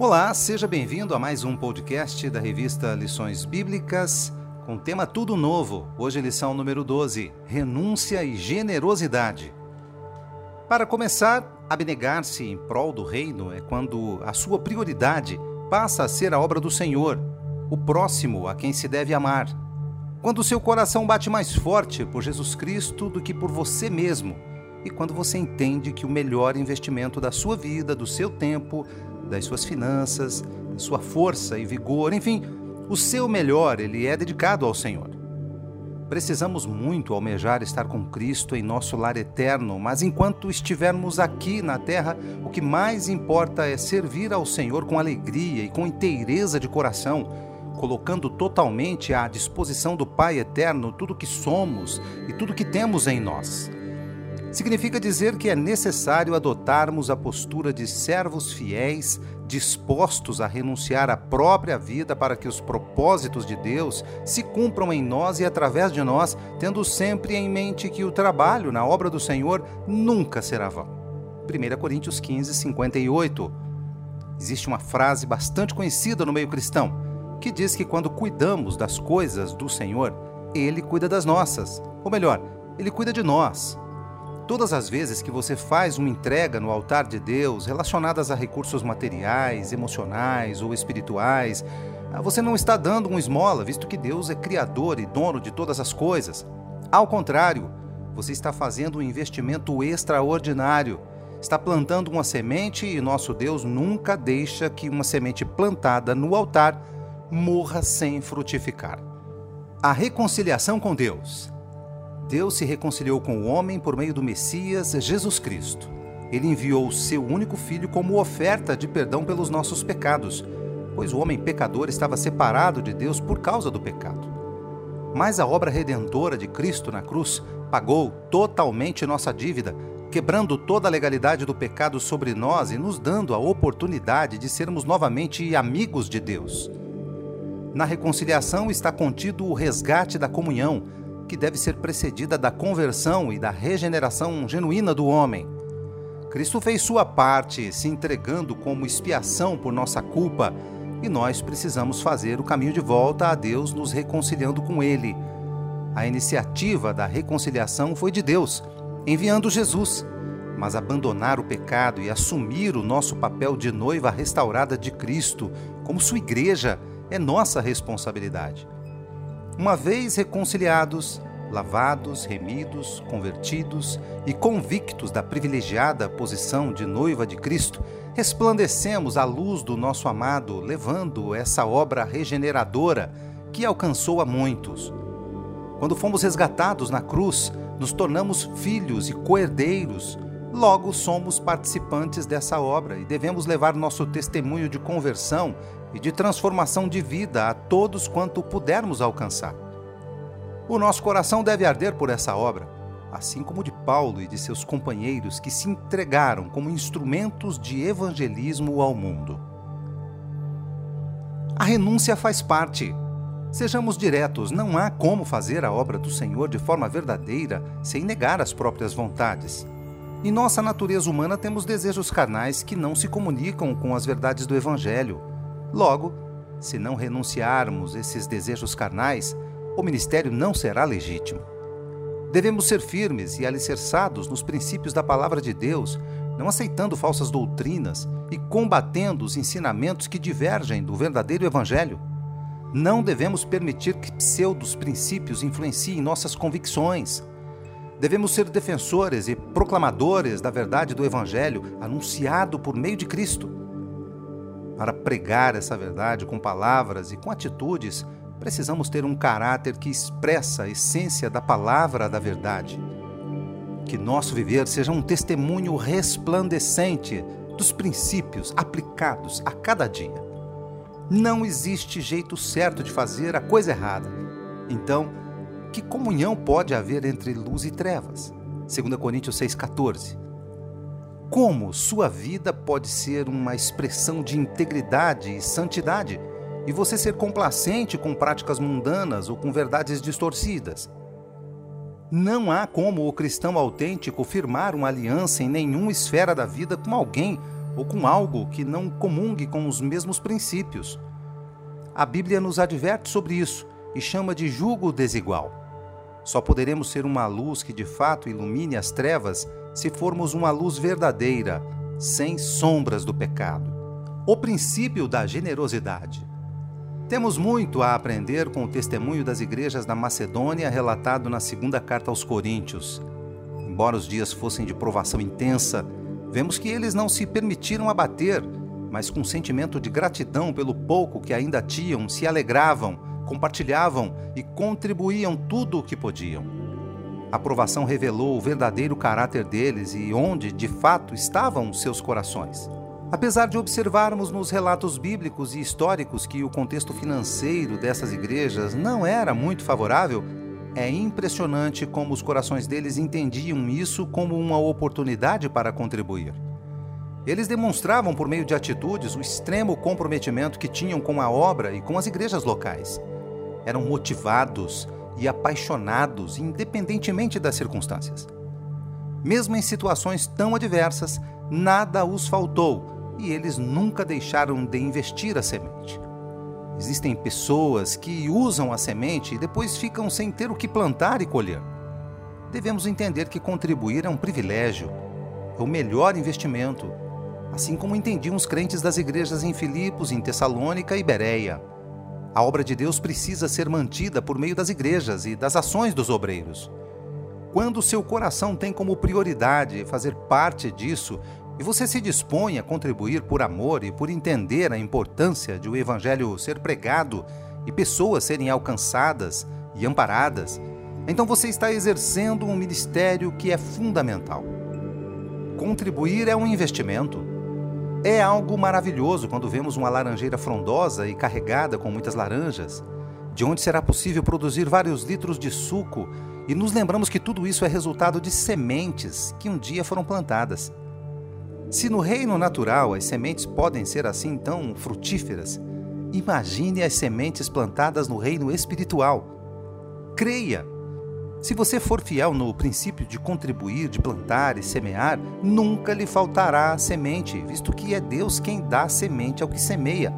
Olá, seja bem-vindo a mais um podcast da revista Lições Bíblicas, com tema tudo novo. Hoje, lição número 12: Renúncia e Generosidade. Para começar, abnegar-se em prol do reino é quando a sua prioridade passa a ser a obra do Senhor, o próximo a quem se deve amar. Quando seu coração bate mais forte por Jesus Cristo do que por você mesmo, e quando você entende que o melhor investimento da sua vida, do seu tempo, das suas finanças, sua força e vigor, enfim, o seu melhor, ele é dedicado ao Senhor. Precisamos muito almejar estar com Cristo em nosso lar eterno, mas enquanto estivermos aqui na terra, o que mais importa é servir ao Senhor com alegria e com inteireza de coração, colocando totalmente à disposição do Pai eterno tudo que somos e tudo que temos em nós. Significa dizer que é necessário adotarmos a postura de servos fiéis, dispostos a renunciar à própria vida para que os propósitos de Deus se cumpram em nós e através de nós, tendo sempre em mente que o trabalho na obra do Senhor nunca será vão. 1 Coríntios 15, 58. Existe uma frase bastante conhecida no meio cristão que diz que quando cuidamos das coisas do Senhor, Ele cuida das nossas. Ou melhor, Ele cuida de nós. Todas as vezes que você faz uma entrega no altar de Deus relacionadas a recursos materiais, emocionais ou espirituais, ah, você não está dando um esmola, visto que Deus é criador e dono de todas as coisas. Ao contrário, você está fazendo um investimento extraordinário. Está plantando uma semente e nosso Deus nunca deixa que uma semente plantada no altar morra sem frutificar. A reconciliação com Deus. Deus se reconciliou com o homem por meio do Messias Jesus Cristo. Ele enviou o seu único filho como oferta de perdão pelos nossos pecados, pois o homem pecador estava separado de Deus por causa do pecado. Mas a obra redentora de Cristo na cruz pagou totalmente nossa dívida, quebrando toda a legalidade do pecado sobre nós e nos dando a oportunidade de sermos novamente amigos de Deus. Na reconciliação está contido o resgate da comunhão, que deve ser precedida da conversão e da regeneração genuína do homem. Cristo fez sua parte, se entregando como expiação por nossa culpa, e nós precisamos fazer o caminho de volta a Deus, nos reconciliando com Ele. A iniciativa da reconciliação foi de Deus, enviando Jesus. Mas abandonar o pecado e assumir o nosso papel de noiva restaurada de Cristo, como sua igreja, é nossa responsabilidade. Uma vez reconciliados, lavados, remidos, convertidos e convictos da privilegiada posição de noiva de Cristo, resplandecemos à luz do nosso amado, levando essa obra regeneradora que alcançou a muitos. Quando fomos resgatados na cruz, nos tornamos filhos e coerdeiros. Logo somos participantes dessa obra e devemos levar nosso testemunho de conversão e de transformação de vida a todos quanto pudermos alcançar. O nosso coração deve arder por essa obra, assim como de Paulo e de seus companheiros que se entregaram como instrumentos de evangelismo ao mundo. A renúncia faz parte. Sejamos diretos, não há como fazer a obra do Senhor de forma verdadeira sem negar as próprias vontades. Em nossa natureza humana temos desejos carnais que não se comunicam com as verdades do Evangelho. Logo, se não renunciarmos esses desejos carnais, o ministério não será legítimo. Devemos ser firmes e alicerçados nos princípios da palavra de Deus, não aceitando falsas doutrinas e combatendo os ensinamentos que divergem do verdadeiro evangelho. Não devemos permitir que pseudos princípios influenciem nossas convicções. Devemos ser defensores e proclamadores da verdade do Evangelho anunciado por meio de Cristo. Para pregar essa verdade com palavras e com atitudes, precisamos ter um caráter que expressa a essência da palavra da verdade. Que nosso viver seja um testemunho resplandecente dos princípios aplicados a cada dia. Não existe jeito certo de fazer a coisa errada. Então, que comunhão pode haver entre luz e trevas? 2 Coríntios 6,14. Como sua vida pode ser uma expressão de integridade e santidade? e você ser complacente com práticas mundanas ou com verdades distorcidas. Não há como o cristão autêntico firmar uma aliança em nenhuma esfera da vida com alguém ou com algo que não comungue com os mesmos princípios. A Bíblia nos adverte sobre isso e chama de julgo desigual. Só poderemos ser uma luz que de fato ilumine as trevas se formos uma luz verdadeira, sem sombras do pecado. O princípio da generosidade. Temos muito a aprender com o testemunho das igrejas da Macedônia relatado na segunda carta aos Coríntios. Embora os dias fossem de provação intensa, vemos que eles não se permitiram abater, mas com sentimento de gratidão pelo pouco que ainda tinham, se alegravam, compartilhavam e contribuíam tudo o que podiam. A provação revelou o verdadeiro caráter deles e onde, de fato, estavam seus corações. Apesar de observarmos nos relatos bíblicos e históricos que o contexto financeiro dessas igrejas não era muito favorável, é impressionante como os corações deles entendiam isso como uma oportunidade para contribuir. Eles demonstravam por meio de atitudes o extremo comprometimento que tinham com a obra e com as igrejas locais. Eram motivados e apaixonados, independentemente das circunstâncias. Mesmo em situações tão adversas, nada os faltou e eles nunca deixaram de investir a semente. Existem pessoas que usam a semente e depois ficam sem ter o que plantar e colher. Devemos entender que contribuir é um privilégio, é o melhor investimento, assim como entendiam os crentes das igrejas em Filipos, em Tessalônica e Bereia. A obra de Deus precisa ser mantida por meio das igrejas e das ações dos obreiros. Quando seu coração tem como prioridade fazer parte disso, e você se dispõe a contribuir por amor e por entender a importância de o Evangelho ser pregado e pessoas serem alcançadas e amparadas, então você está exercendo um ministério que é fundamental. Contribuir é um investimento. É algo maravilhoso quando vemos uma laranjeira frondosa e carregada com muitas laranjas, de onde será possível produzir vários litros de suco, e nos lembramos que tudo isso é resultado de sementes que um dia foram plantadas. Se no reino natural as sementes podem ser assim tão frutíferas, imagine as sementes plantadas no reino espiritual. Creia! Se você for fiel no princípio de contribuir, de plantar e semear, nunca lhe faltará semente, visto que é Deus quem dá semente ao que semeia.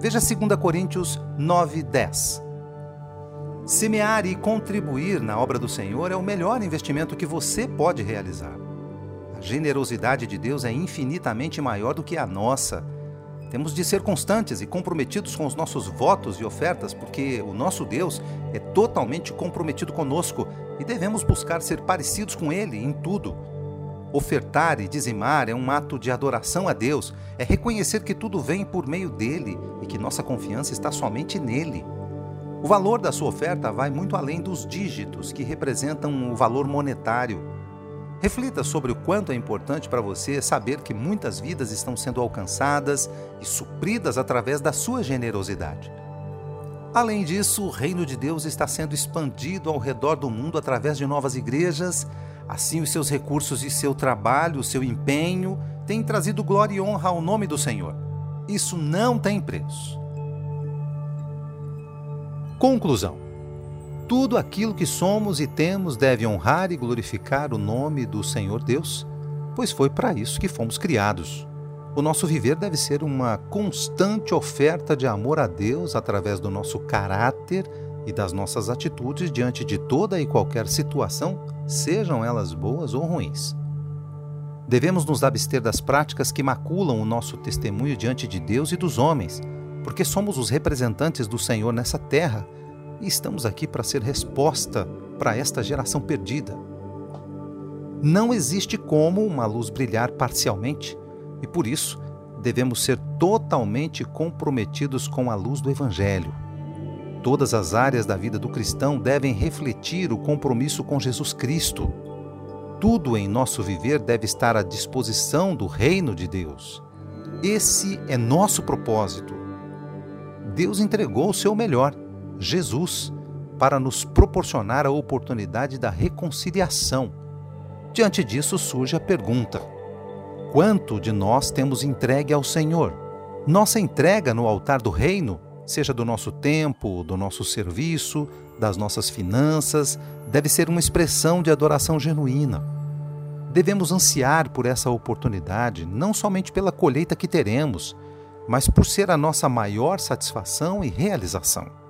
Veja 2 Coríntios 9, 10. Semear e contribuir na obra do Senhor é o melhor investimento que você pode realizar. A generosidade de Deus é infinitamente maior do que a nossa. Temos de ser constantes e comprometidos com os nossos votos e ofertas, porque o nosso Deus é totalmente comprometido conosco e devemos buscar ser parecidos com Ele em tudo. Ofertar e dizimar é um ato de adoração a Deus, é reconhecer que tudo vem por meio dele e que nossa confiança está somente nele. O valor da sua oferta vai muito além dos dígitos que representam o valor monetário. Reflita sobre o quanto é importante para você saber que muitas vidas estão sendo alcançadas e supridas através da sua generosidade. Além disso, o reino de Deus está sendo expandido ao redor do mundo através de novas igrejas. Assim, os seus recursos e seu trabalho, o seu empenho, têm trazido glória e honra ao nome do Senhor. Isso não tem preço. Conclusão tudo aquilo que somos e temos deve honrar e glorificar o nome do Senhor Deus, pois foi para isso que fomos criados. O nosso viver deve ser uma constante oferta de amor a Deus através do nosso caráter e das nossas atitudes diante de toda e qualquer situação, sejam elas boas ou ruins. Devemos nos abster das práticas que maculam o nosso testemunho diante de Deus e dos homens, porque somos os representantes do Senhor nessa terra e estamos aqui para ser resposta para esta geração perdida. Não existe como uma luz brilhar parcialmente e por isso devemos ser totalmente comprometidos com a luz do Evangelho. Todas as áreas da vida do cristão devem refletir o compromisso com Jesus Cristo. Tudo em nosso viver deve estar à disposição do reino de Deus. Esse é nosso propósito. Deus entregou o seu melhor Jesus para nos proporcionar a oportunidade da reconciliação. Diante disso surge a pergunta: quanto de nós temos entregue ao Senhor? Nossa entrega no altar do reino, seja do nosso tempo, do nosso serviço, das nossas finanças, deve ser uma expressão de adoração genuína. Devemos ansiar por essa oportunidade, não somente pela colheita que teremos, mas por ser a nossa maior satisfação e realização.